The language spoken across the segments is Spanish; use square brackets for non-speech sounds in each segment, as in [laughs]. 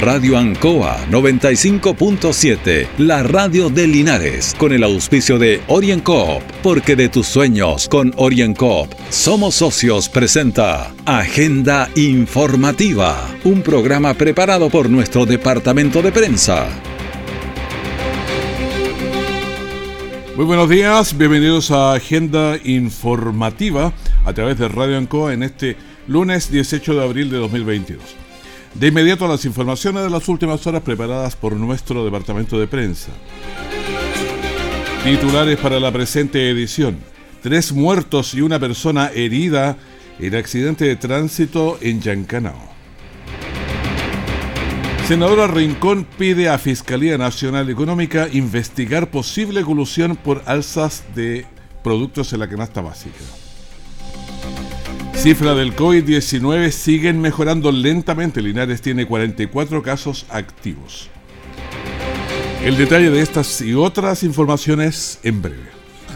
Radio Ancoa 95.7, la radio de Linares, con el auspicio de OrienCoop, porque de tus sueños con OrienCoop somos socios presenta Agenda Informativa, un programa preparado por nuestro departamento de prensa. Muy buenos días, bienvenidos a Agenda Informativa a través de Radio Ancoa en este lunes 18 de abril de 2022. De inmediato las informaciones de las últimas horas preparadas por nuestro departamento de prensa. Titulares para la presente edición. Tres muertos y una persona herida en accidente de tránsito en Yancanao. Senadora Rincón pide a Fiscalía Nacional Económica investigar posible colusión por alzas de productos en la canasta básica. Cifra del COVID-19 siguen mejorando lentamente. Linares tiene 44 casos activos. El detalle de estas y otras informaciones en breve.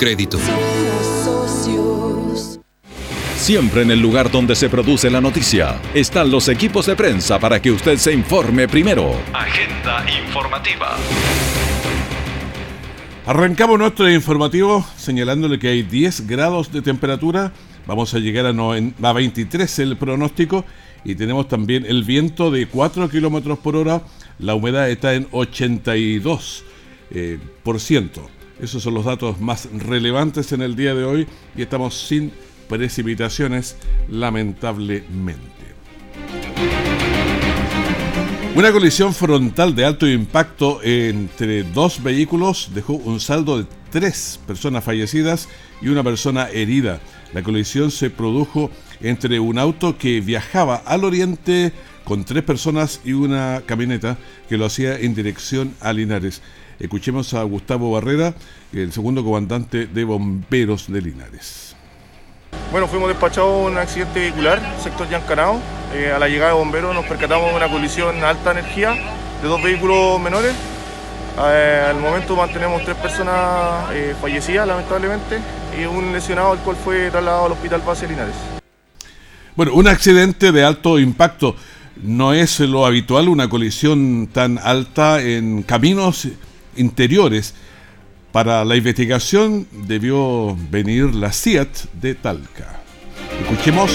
crédito. Siempre en el lugar donde se produce la noticia están los equipos de prensa para que usted se informe primero. Agenda informativa. Arrancamos nuestro informativo señalándole que hay 10 grados de temperatura. Vamos a llegar a, a 23 el pronóstico y tenemos también el viento de 4 kilómetros por hora. La humedad está en 82%. Eh, por ciento. Esos son los datos más relevantes en el día de hoy y estamos sin precipitaciones, lamentablemente. Una colisión frontal de alto impacto entre dos vehículos dejó un saldo de tres personas fallecidas y una persona herida. La colisión se produjo entre un auto que viajaba al oriente con tres personas y una camioneta que lo hacía en dirección a Linares. Escuchemos a Gustavo Barrera, el segundo comandante de bomberos de Linares. Bueno, fuimos despachados a un accidente vehicular, sector Yancanao. Eh, a la llegada de bomberos nos percatamos de una colisión a alta energía de dos vehículos menores. Eh, al momento mantenemos tres personas eh, fallecidas, lamentablemente, y un lesionado, el cual fue trasladado al hospital base Linares. Bueno, un accidente de alto impacto no es lo habitual, una colisión tan alta en caminos interiores. Para la investigación debió venir la CIAT de Talca. Escuchemos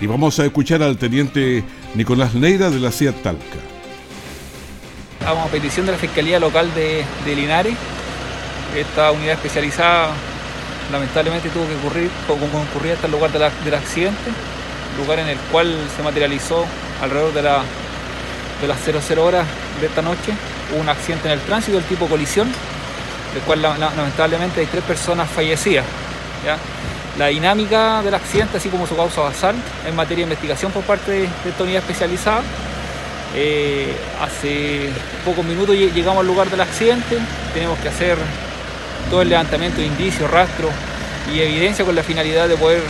y vamos a escuchar al teniente Nicolás Neira de la CIAT Talca. A petición de la Fiscalía Local de, de Linares. Esta unidad especializada lamentablemente tuvo que ocurrir, concurrir hasta el lugar de del accidente, lugar en el cual se materializó alrededor de, la, de las 00 horas de esta noche un accidente en el tránsito del tipo colisión, del cual lamentablemente hay tres personas fallecidas. La dinámica del accidente, así como su causa basal, en materia de investigación por parte de, esta unidad especializada. Eh, hace pocos minutos llegamos al lugar del accidente, tenemos que hacer todo el levantamiento de indicios, rastros y evidencia con la finalidad de poder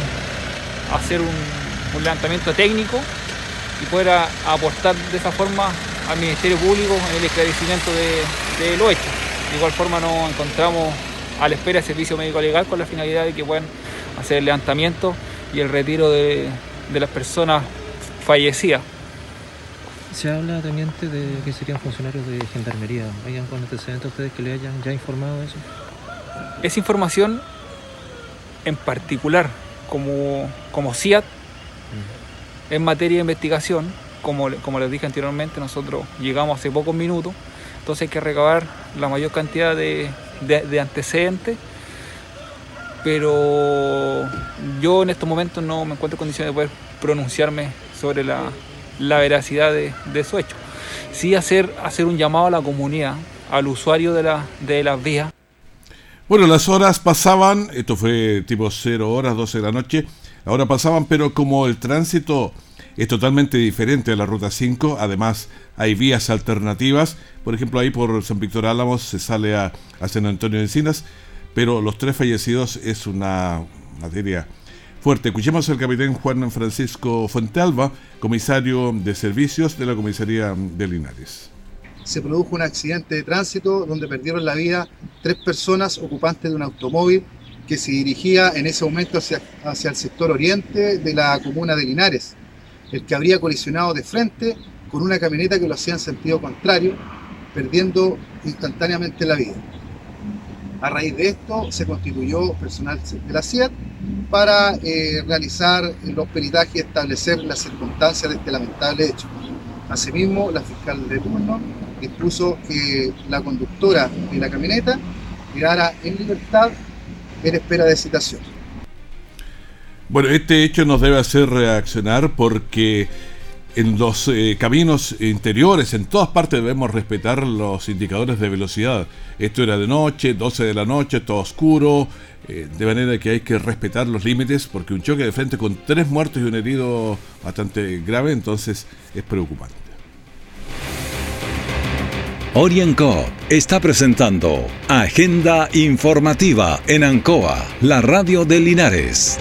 hacer un, levantamiento técnico y poder aportar de esa forma al Ministerio Público en el esclarecimiento de, de lo hecho. De igual forma nos encontramos a la espera del servicio médico legal con la finalidad de que puedan hacer el levantamiento y el retiro de, de las personas fallecidas. Se habla, teniente, de que serían funcionarios de gendarmería. ¿Hayan con antecedentes ustedes que le hayan ya informado de eso? Esa información en particular, como, como CIAT, en materia de investigación, como, como les dije anteriormente, nosotros llegamos hace pocos minutos, entonces hay que recabar la mayor cantidad de, antecedentes, pero yo en estos momentos no me encuentro en condiciones de poder pronunciarme sobre la, veracidad de, de esos hechos. Sí hacer, hacer un llamado a la comunidad, al usuario de, la, de las vías. Bueno, las horas pasaban, esto fue tipo 0 horas, 12 de la noche, ahora pasaban, pero como el tránsito es totalmente diferente a la Ruta 5. Además, hay vías alternativas. Por ejemplo, ahí por San Víctor Álamos se sale a, San Antonio de Encinas. Pero los tres fallecidos es una materia fuerte. Escuchemos al capitán Juan Francisco Fuentealba, comisario de servicios de la comisaría de Linares. Se produjo un accidente de tránsito donde perdieron la vida tres personas ocupantes de un automóvil que se dirigía en ese momento hacia, hacia el sector oriente de la comuna de Linares, el que habría colisionado de frente con una camioneta que lo hacía en sentido contrario, perdiendo instantáneamente la vida. A raíz de esto se constituyó personal de la CIET para eh, realizar los peritajes y establecer las circunstancias de este lamentable hecho. Asimismo, la fiscal de turno dispuso que la conductora de la camioneta quedara en libertad en espera de citación. Bueno, este hecho nos debe hacer reaccionar porque en los eh, caminos interiores, en todas partes debemos respetar los indicadores de velocidad. Esto era de noche, 12 de la noche, todo oscuro, eh, de manera que hay que respetar los límites porque un choque de frente con tres muertos y un herido bastante grave, entonces es preocupante. Orienco está presentando Agenda Informativa en Ancoa, la radio de Linares.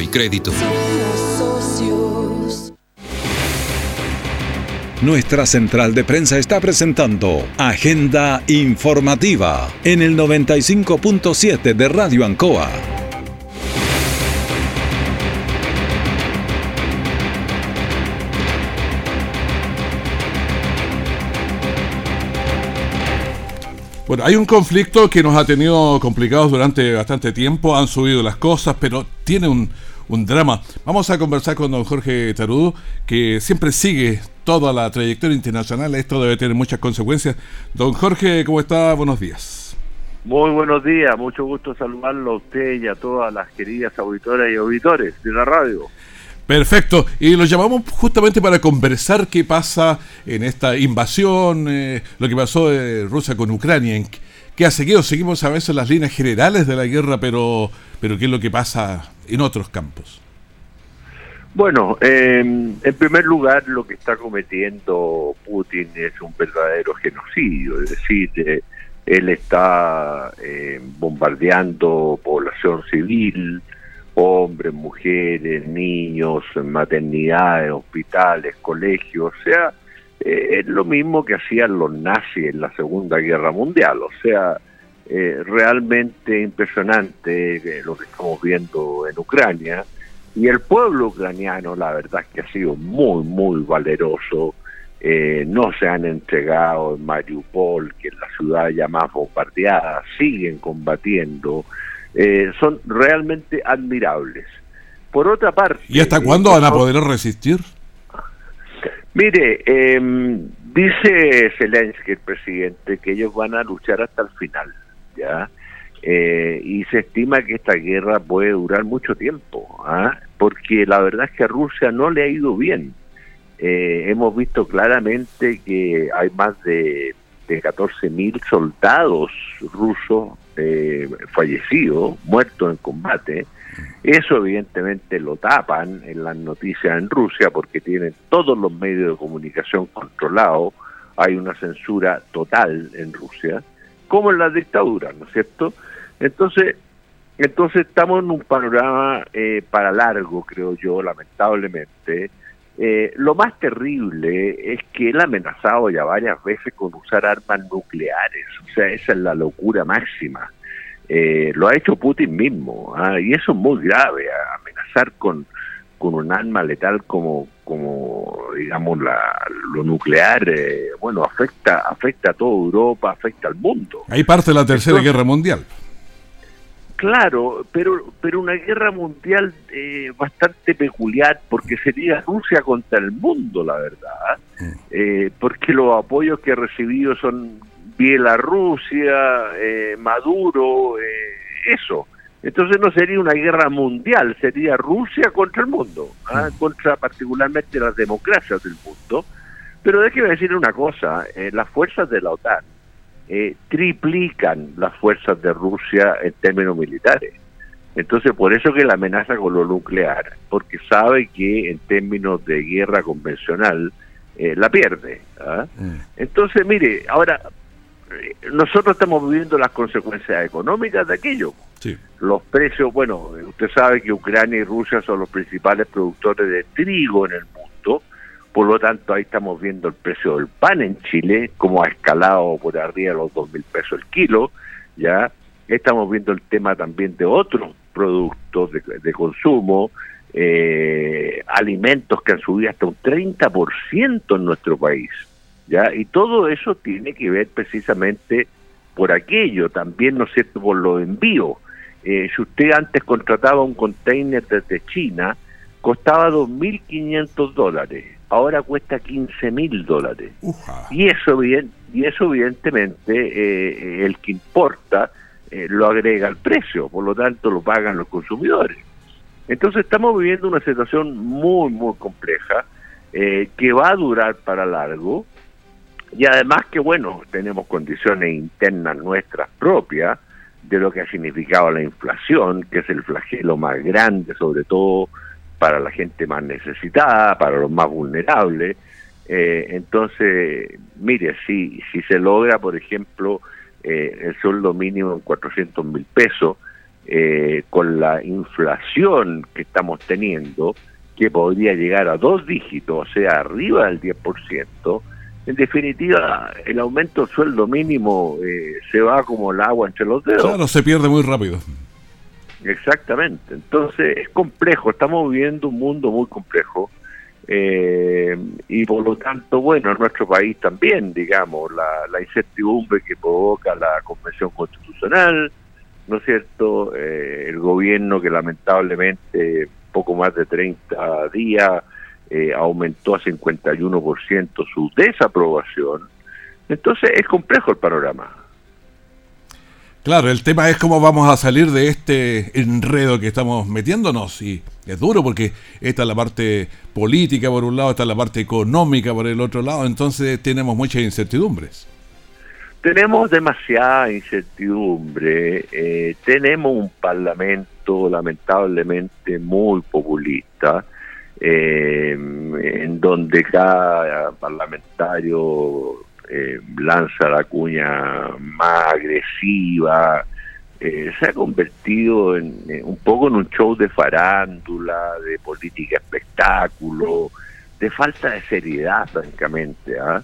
y Crédito. Nuestra central de prensa está presentando Agenda Informativa en el 95.7 de Radio Ancoa. Bueno, hay un conflicto que nos ha tenido complicados durante bastante tiempo, han subido las cosas, pero tiene un, drama. Vamos a conversar con don Jorge Tarudo, que siempre sigue toda la trayectoria internacional, esto debe tener muchas consecuencias. Don Jorge, ¿cómo está? Buenos días. Muy buenos días, mucho gusto saludarlo a usted y a todas las queridas auditoras y auditores de la radio. Perfecto, y lo llamamos justamente para conversar qué pasa en esta invasión, eh, lo que pasó de Rusia con Ucrania, qué ha seguido, seguimos a veces las líneas generales de la guerra, pero, pero qué es lo que pasa en otros campos. Bueno, em, en primer lugar, lo que está cometiendo Putin es un verdadero genocidio, es decir, eh, él está eh, bombardeando población civil, hombres, mujeres, niños, maternidades, hospitales, colegios, o sea, eh, es lo mismo que hacían los nazis en la Segunda Guerra Mundial, o sea, eh, realmente impresionante eh, lo que estamos viendo en Ucrania. Y el pueblo ucraniano, la verdad es que ha sido muy, muy valeroso. no se han entregado en Mariupol, que es la ciudad ya más bombardeada, siguen combatiendo. Eh, son realmente admirables. Por otra parte... ¿Y hasta cuándo van a poder resistir? Mire, eh, dice Zelensky, el presidente, que ellos van a luchar hasta el final, ¿ya? Eh, y se estima que esta guerra puede durar mucho tiempo, ¿ah? porque la verdad es que a Rusia no le ha ido bien. Eh, hemos visto claramente que hay más de, de 14.000 soldados rusos eh, fallecido, muerto en combate. Eso evidentemente lo tapan en las noticias en Rusia porque tienen todos los medios de comunicación controlados, hay una censura total en Rusia, como en la dictadura, ¿no es cierto? Entonces, entonces estamos en un panorama eh, para largo, creo yo, lamentablemente. Eh, lo más terrible es que él ha amenazado ya varias veces con usar armas nucleares, o sea, esa es la locura máxima. Eh, lo ha hecho Putin mismo, ¿ah? y eso es muy grave, amenazar con, con un arma letal como, como digamos, la, lo nuclear, eh, bueno, afecta, afecta a toda Europa, afecta al mundo. Ahí parte la Tercera Guerra Mundial. Claro, pero pero una guerra mundial eh, bastante peculiar porque sería Rusia contra el mundo, la verdad, eh, porque los apoyos que ha recibido son Bielorrusia, eh, Maduro, eso. Entonces no sería una guerra mundial, sería Rusia contra el mundo, ¿ah? contra particularmente las democracias del mundo. Pero déjeme decir una cosa, las fuerzas de la OTAN eh, triplican las fuerzas de Rusia en términos militares. Entonces, por eso que la amenaza con lo nuclear, porque sabe que en términos de guerra convencional eh, la pierde. ¿ah? Mm. Entonces, mire, ahora eh, nosotros estamos viviendo las consecuencias económicas de aquello. Los precios, bueno, usted sabe que Ucrania y Rusia son los principales productores de trigo en el mundo por lo tanto, ahí estamos viendo el precio del pan en Chile, como ha escalado por arriba de los dos mil pesos el kilo, ¿ya? Estamos viendo el tema también de otros productos de, consumo, eh, alimentos que han subido hasta un 30% en nuestro país, ¿ya? Y todo eso tiene que ver precisamente por aquello, también, ¿no es cierto?, por los envíos. Eh, si usted antes contrataba un container desde China, costaba 2.500 dólares ahora cuesta 15 mil dólares. Y eso bien, y eso evidentemente eh, el que importa eh, lo agrega al precio, por lo tanto lo pagan los consumidores. Entonces estamos viviendo una situación muy, muy compleja eh, que va a durar para largo y además que, bueno, tenemos condiciones internas nuestras propias de lo que ha significado la inflación, que es el flagelo más grande, sobre todo para la gente más necesitada, para los más vulnerables. Eh, entonces, mire, si, si se logra, por ejemplo, eh, el sueldo mínimo en 400 mil pesos, eh, con la inflación que estamos teniendo, que podría llegar a dos dígitos, o sea, arriba del 10%, en definitiva, el aumento del sueldo mínimo se va como el agua entre los dedos. Claro, se pierde muy rápido. Exactamente. Entonces es complejo, estamos viviendo un mundo muy complejo eh, y por lo tanto, bueno, en nuestro país también, digamos, la, incertidumbre que provoca la Convención Constitucional, ¿no es cierto? Eh, el gobierno que lamentablemente poco más de 30 días eh, aumentó a 51% su desaprobación. Entonces es complejo el panorama. Claro, el tema es cómo vamos a salir de este enredo que estamos metiéndonos y es duro porque esta es la parte política por un lado, esta es la parte económica por el otro lado, entonces tenemos muchas incertidumbres. Tenemos demasiada incertidumbre, eh, tenemos un parlamento lamentablemente muy populista, eh, en donde cada parlamentario eh, lanza la cuña más agresiva, eh, se ha convertido en, un poco en un show de farándula, de política espectáculo, de falta de seriedad, francamente. ¿ah?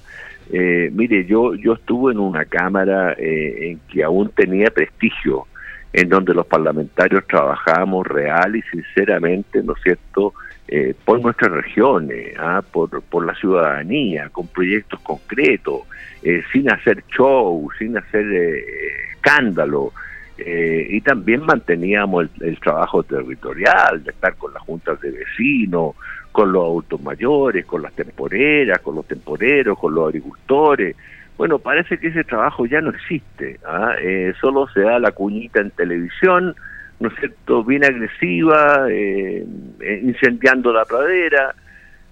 Eh, mire, yo, yo estuve en una cámara en que aún tenía prestigio, en donde los parlamentarios trabajábamos real y sinceramente, ¿no es cierto?, eh, por nuestras regiones, ¿ah? por, por la ciudadanía, con proyectos concretos, eh, sin hacer show, sin hacer eh, escándalo. y también manteníamos el, trabajo territorial, de estar con las juntas de vecinos, con los autos mayores, con las temporeras, con los temporeros, con los agricultores. Bueno, parece que ese trabajo ya no existe, ¿ah? solo se da la cuñita en televisión, ¿no es cierto?, bien agresiva, eh, eh, incendiando la pradera.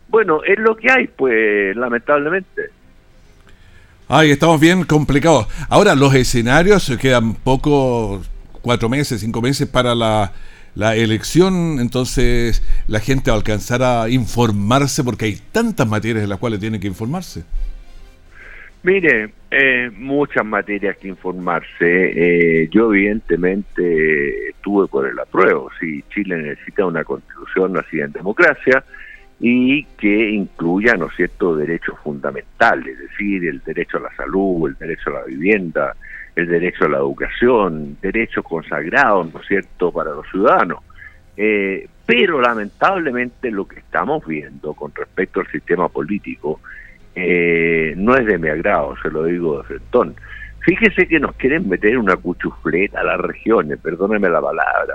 Bueno, es lo que hay, pues, lamentablemente. Ay, estamos bien complicados. Ahora, los escenarios quedan poco, cuatro meses, cinco meses para la, la elección, entonces la gente va a alcanzar a informarse porque hay tantas materias en las cuales tiene que informarse. Mire, eh, muchas materias que informarse. Eh, yo evidentemente estuve por el apruebo. Si Chile necesita una constitución nacida en democracia y que incluya, ¿no es cierto?, derechos fundamentales, es decir, el derecho a la salud, el derecho a la vivienda, el derecho a la educación, derechos consagrados, ¿no es cierto?, para los ciudadanos. Eh, pero lamentablemente lo que estamos viendo con respecto al sistema político eh, no es de mi agrado, se lo digo de frentón. Fíjese que nos quieren meter una cuchufleta a las regiones, perdóneme la palabra.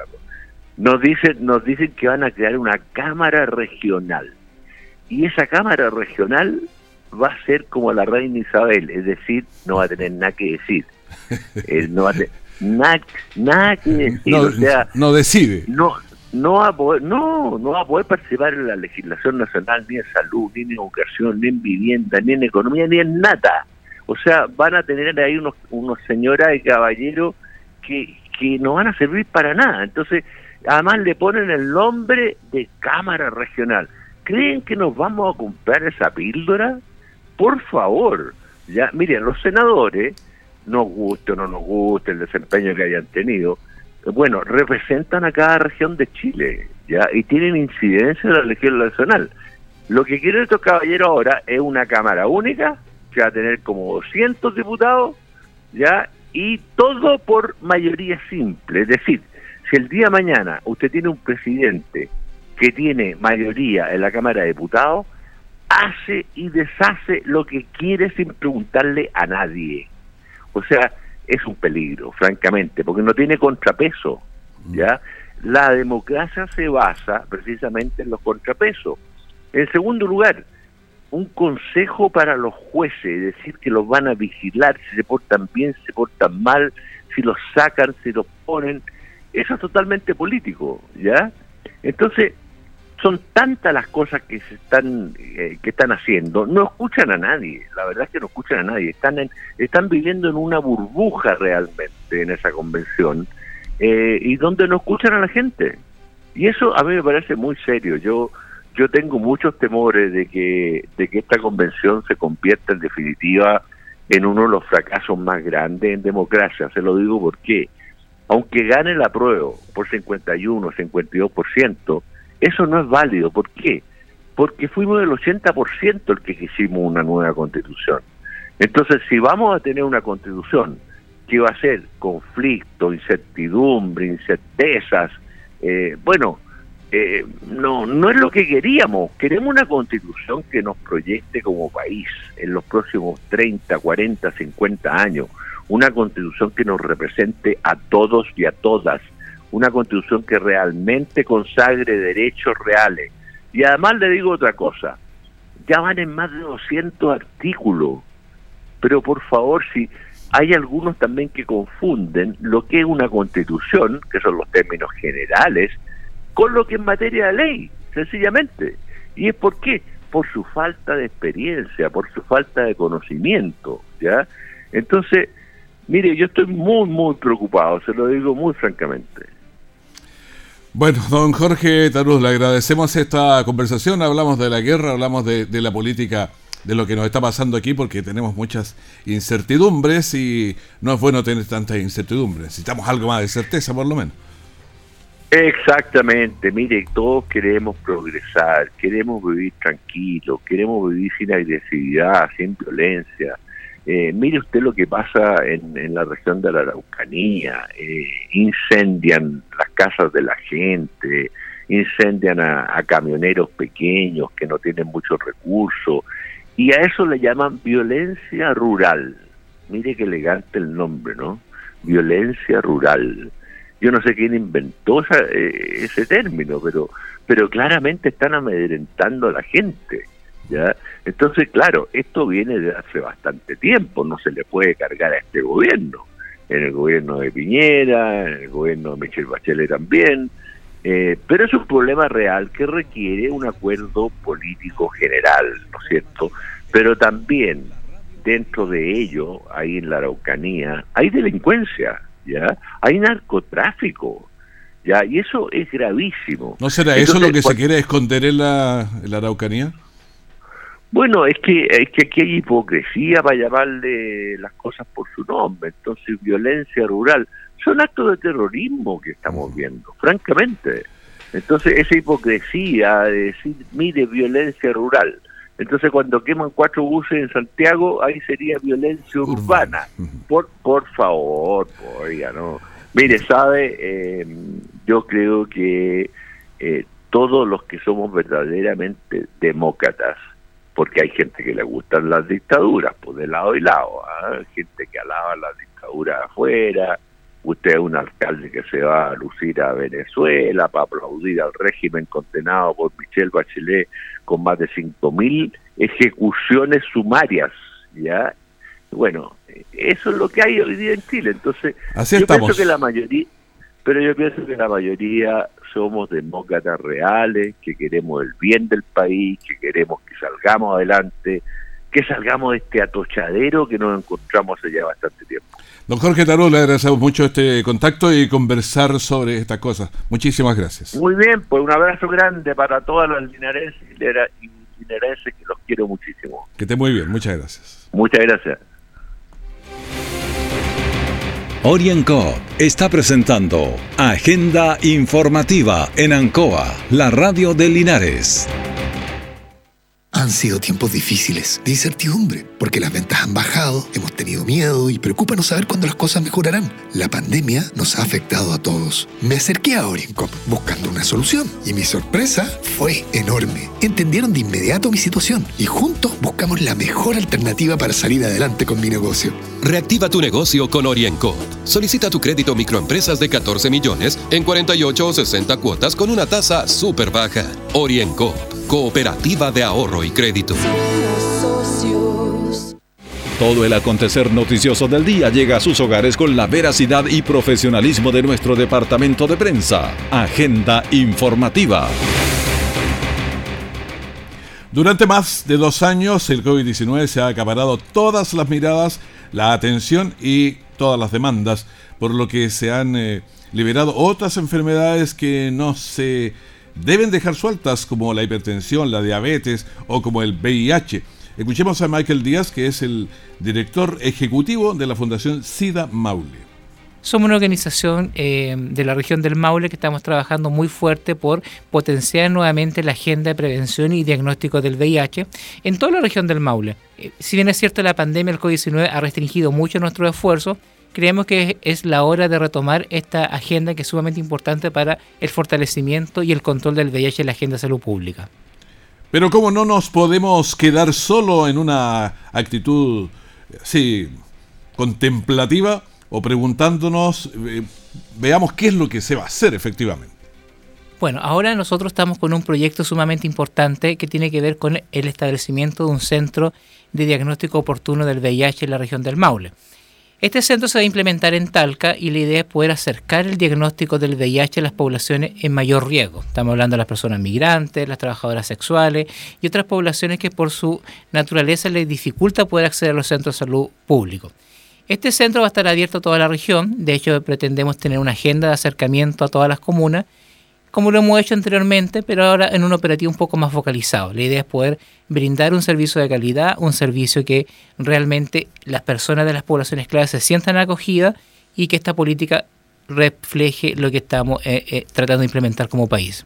Nos dicen, nos dicen que van a crear una cámara regional. Y esa cámara regional va a ser como la reina Isabel, es decir, no va a tener nada que decir. [laughs] no va a tener nada, que decir. No, o sea, no decide. No, no va a poder, no, no va a poder participar en la legislación nacional ni en salud, ni en educación, ni en vivienda, ni en economía, ni en nada. O sea, van a tener ahí unos, unos señoras y caballeros que, que no van a servir para nada. Entonces, además le ponen el nombre de Cámara Regional. ¿Creen que nos vamos a comprar esa píldora? Por favor, ya, miren, los senadores, nos guste o no nos guste el desempeño que hayan tenido, bueno, representan a cada región de Chile, ya, y tienen incidencia en la legislación nacional. Lo que quiere estos caballeros ahora es una cámara única que va a tener como 200 diputados, ¿ya? Y todo por mayoría simple. Es decir, si el día de mañana usted tiene un presidente que tiene mayoría en la Cámara de Diputados, hace y deshace lo que quiere sin preguntarle a nadie. O sea, es un peligro, francamente, porque no tiene contrapeso, ¿ya? La democracia se basa precisamente en los contrapesos. En segundo lugar, un consejo para los jueces, es decir, que los van a vigilar si se portan bien, si se portan mal, si los sacan, si los ponen, eso es totalmente político, ¿ya? Entonces, son tantas las cosas que se están eh, que están haciendo, no escuchan a nadie, la verdad es que no escuchan a nadie, están en, están viviendo en una burbuja realmente en esa convención eh, y donde no escuchan a la gente. Y eso a mí me parece muy serio. Yo yo tengo muchos temores de que, de que esta convención se convierta en definitiva en uno de los fracasos más grandes en democracia. Se lo digo porque, aunque gane la prueba por 51, 52%, eso no es válido. ¿Por qué? Porque fuimos del 80% el que quisimos una nueva constitución. Entonces, si vamos a tener una constitución que va a ser conflicto, incertidumbre, incertezas, eh, bueno, eh, no, no es lo que queríamos. Queremos una constitución que nos proyecte como país en los próximos 30, 40, 50 años. Una constitución que nos represente a todos y a todas. Una constitución que realmente consagre derechos reales. Y además le digo otra cosa. Ya van en más de 200 artículos. Pero por favor, si hay algunos también que confunden lo que es una constitución, que son los términos generales, con lo que en materia de ley, sencillamente. ¿Y es por qué? Por su falta de experiencia, por su falta de conocimiento, ¿ya? Entonces, mire, yo estoy muy, muy preocupado, se lo digo muy francamente. Bueno, don Jorge Taruz, le agradecemos esta conversación, hablamos de la guerra, hablamos de, la política de lo que nos está pasando aquí porque tenemos muchas incertidumbres y no es bueno tener tantas incertidumbres. Necesitamos algo más de certeza, por lo menos. Exactamente, mire, todos queremos progresar, queremos vivir tranquilos, queremos vivir sin agresividad, sin violencia. Eh, mire usted lo que pasa en, la región de la Araucanía, eh, incendian las casas de la gente, incendian a, camioneros pequeños que no tienen muchos recursos, y a eso le llaman violencia rural. Mire qué elegante el nombre, ¿no? Violencia rural yo no sé quién inventó eh, ese término, pero, pero claramente están amedrentando a la gente. ¿Ya? Entonces, claro, esto viene de hace bastante tiempo, no se le puede cargar a este gobierno. En el gobierno de Piñera, en el gobierno de Michelle Bachelet también, eh, pero es un problema real que requiere un acuerdo político general, ¿no es cierto? Pero también dentro de ello, ahí en la Araucanía, hay delincuencia, ¿ya? Hay narcotráfico, ¿ya? Y eso es gravísimo. ¿No será eso lo que se quiere esconder en la, Araucanía? Bueno, es que, es que aquí hay hipocresía para llamarle las cosas por su nombre, entonces violencia rural. Son actos de terrorismo que estamos viendo, francamente. Entonces esa hipocresía de decir, mire, violencia rural, entonces, cuando queman cuatro buses en Santiago, ahí sería violencia urbana. Por, por favor, oiga, no. Mire, sabe, eh, yo creo que eh, todos los que somos verdaderamente demócratas, porque hay gente que le gustan las dictaduras, pues de lado y lado, ¿ah? gente que alaba las dictaduras afuera, usted es un alcalde que se va a lucir a Venezuela para aplaudir al régimen condenado por Michelle Bachelet con más de 5.000 ejecuciones sumarias, ¿ya? Bueno, eso es lo que hay hoy día en Chile, entonces yo pienso que la mayoría, pero yo pienso que la mayoría somos demócratas reales, que queremos el bien del país, que queremos que salgamos adelante, que salgamos de este atochadero que nos encontramos hace ya bastante tiempo. Don Jorge Taró, le agradecemos mucho este contacto y conversar sobre estas cosas. Muchísimas gracias. Muy bien, pues un abrazo grande para todas las linarenses y linarenses que los quiero muchísimo. Que esté muy bien, muchas gracias. Muchas gracias. Orienco está presentando Agenda Informativa en Ancoa, la radio de Linares. Han sido tiempos difíciles, de incertidumbre, porque las ventas han bajado, hemos miedo y preocupa no saber cuándo las cosas mejorarán. La pandemia nos ha afectado a todos. Me acerqué a Oriencop buscando una solución y mi sorpresa fue enorme. Entendieron de inmediato mi situación y juntos buscamos la mejor alternativa para salir adelante con mi negocio. Reactiva tu negocio con Orienco. Solicita tu crédito microempresas de 14 millones en 48 o 60 cuotas con una tasa súper baja. Orienco, cooperativa de ahorro y crédito. Todo el acontecer noticioso del día llega a sus hogares con la veracidad y profesionalismo de nuestro departamento de prensa. Agenda informativa. Durante más de dos años, el COVID-19 se ha acaparado todas las miradas, la atención y todas las demandas, por lo que se han eh, liberado otras enfermedades que no se deben dejar sueltas, como la hipertensión, la diabetes o como el VIH. Escuchemos a Michael Díaz, que es el director ejecutivo de la Fundación SIDA Maule. Somos una organización eh, de la región del Maule que estamos trabajando muy fuerte por potenciar nuevamente la agenda de prevención y diagnóstico del VIH en toda la región del Maule. Eh, si bien es cierto la pandemia, el COVID-19 ha restringido mucho nuestro esfuerzo, creemos que es la hora de retomar esta agenda que es sumamente importante para el fortalecimiento y el control del VIH en la agenda de salud pública. Pero como no nos podemos quedar solo en una actitud así contemplativa, o preguntándonos, eh, veamos qué es lo que se va a hacer efectivamente. Bueno, ahora nosotros estamos con un proyecto sumamente importante que tiene que ver con el establecimiento de un centro de diagnóstico oportuno del VIH en la región del Maule. Este centro se va a implementar en Talca y la idea es poder acercar el diagnóstico del VIH a las poblaciones en mayor riesgo. Estamos hablando de las personas migrantes, las trabajadoras sexuales y otras poblaciones que por su naturaleza les dificulta poder acceder a los centros de salud públicos. Este centro va a estar abierto a toda la región, de hecho pretendemos tener una agenda de acercamiento a todas las comunas, como lo hemos hecho anteriormente, pero ahora en un operativo un poco más focalizado. La idea es poder brindar un servicio de calidad, un servicio que realmente las personas de las poblaciones claves se sientan acogidas y que esta política refleje lo que estamos eh, eh, tratando de implementar como país.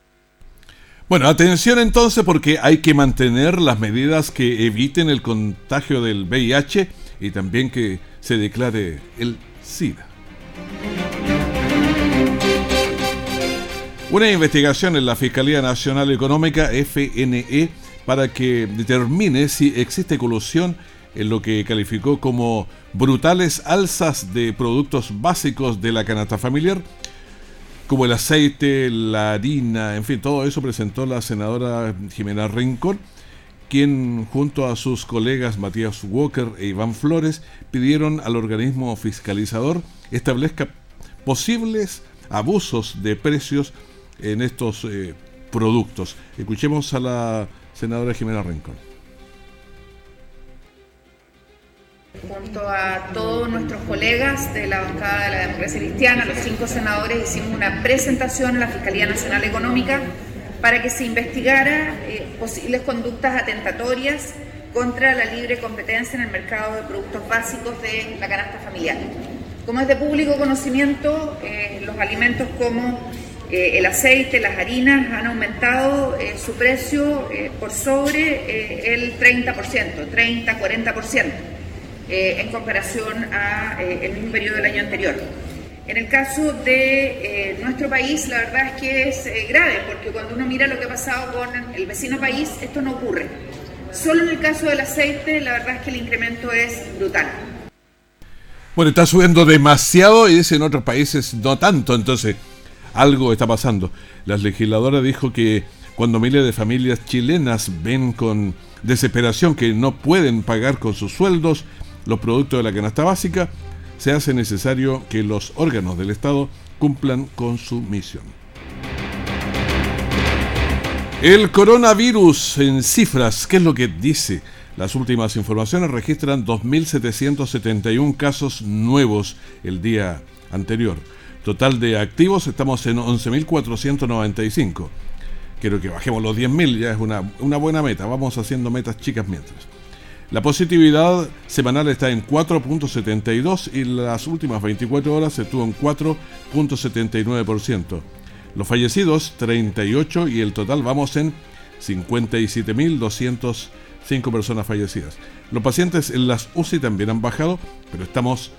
Bueno, atención entonces porque hay que mantener las medidas que eviten el contagio del VIH y también que se declare el SIDA. Una investigación en la Fiscalía Nacional Económica, FNE, para que determine si existe colusión en lo que calificó como brutales alzas de productos básicos de la canasta familiar, como el aceite, la harina, en fin, todo eso presentó la senadora Jimena Rincón quien junto a sus colegas Matías Walker e Iván Flores pidieron al organismo fiscalizador establezca posibles abusos de precios en estos eh, productos. Escuchemos a la senadora Jimena Rincón. Junto a todos nuestros colegas de la bancada de la democracia cristiana, los cinco senadores, hicimos una presentación en la Fiscalía Nacional Económica para que se investigara eh, posibles conductas atentatorias contra la libre competencia en el mercado de productos básicos de la canasta familiar. Como es de público conocimiento, eh, los alimentos como eh, el aceite, las harinas han aumentado su precio por sobre el 30%, 30-40%, en comparación al mismo periodo del año anterior. En el caso de eh, nuestro país, la verdad es que es eh, grave, porque cuando uno mira lo que ha pasado con el vecino país, esto no ocurre. Solo en el caso del aceite, la verdad es que el incremento es brutal. Bueno, está subiendo demasiado y dice en otros países no tanto, entonces algo está pasando. La legisladora dijo que cuando miles de familias chilenas ven con desesperación que no pueden pagar con sus sueldos los productos de la canasta básica, se hace necesario que los órganos del Estado cumplan con su misión. El coronavirus en cifras, ¿qué es lo que dice? Las últimas informaciones registran 2.771 casos nuevos el día anterior. Total de activos estamos en 11.495. Quiero que bajemos los 10.000, ya es una, una buena meta. Vamos haciendo metas chicas mientras. La positividad semanal está en 4.72 y las últimas 24 horas se tuvo en 4.79%. Los fallecidos 38 y el total vamos en 57.205 personas fallecidas. Los pacientes en las UCI también han bajado, pero estamos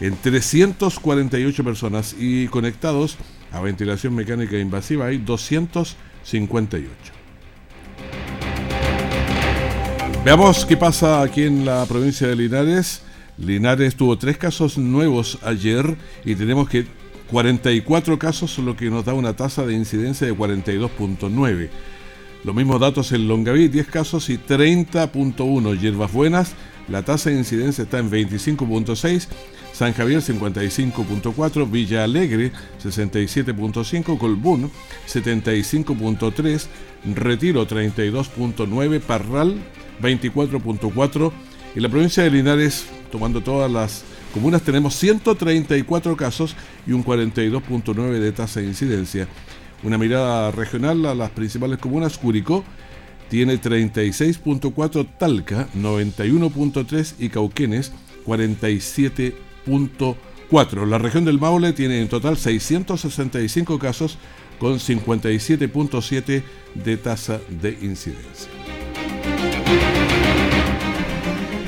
en 348 personas y conectados a ventilación mecánica invasiva hay 258. Veamos qué pasa aquí en la provincia de Linares. Linares tuvo tres casos nuevos ayer y tenemos que 44 casos, lo que nos da una tasa de incidencia de 42.9. Los mismos datos en Longaví, 10 casos y 30.1. Hierbas Buenas, la tasa de incidencia está en 25.6. San Javier 55.4, Villa Alegre 67.5, Colbún 75.3, Retiro 32.9, Parral 24.4. En la provincia de Linares, tomando todas las comunas, tenemos 134 casos y un 42.9 de tasa de incidencia. Una mirada regional a las principales comunas, Curicó tiene 36.4, Talca 91.3 y Cauquenes 47.4. La región del Maule tiene en total 665 casos con 57.7 de tasa de incidencia.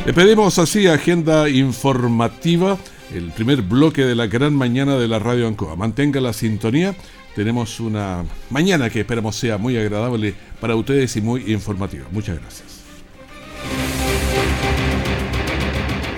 Le pedimos así agenda informativa, el primer bloque de la gran mañana de la Radio Ancoa. Mantenga la sintonía. Tenemos una mañana que esperamos sea muy agradable para ustedes y muy informativa. Muchas gracias.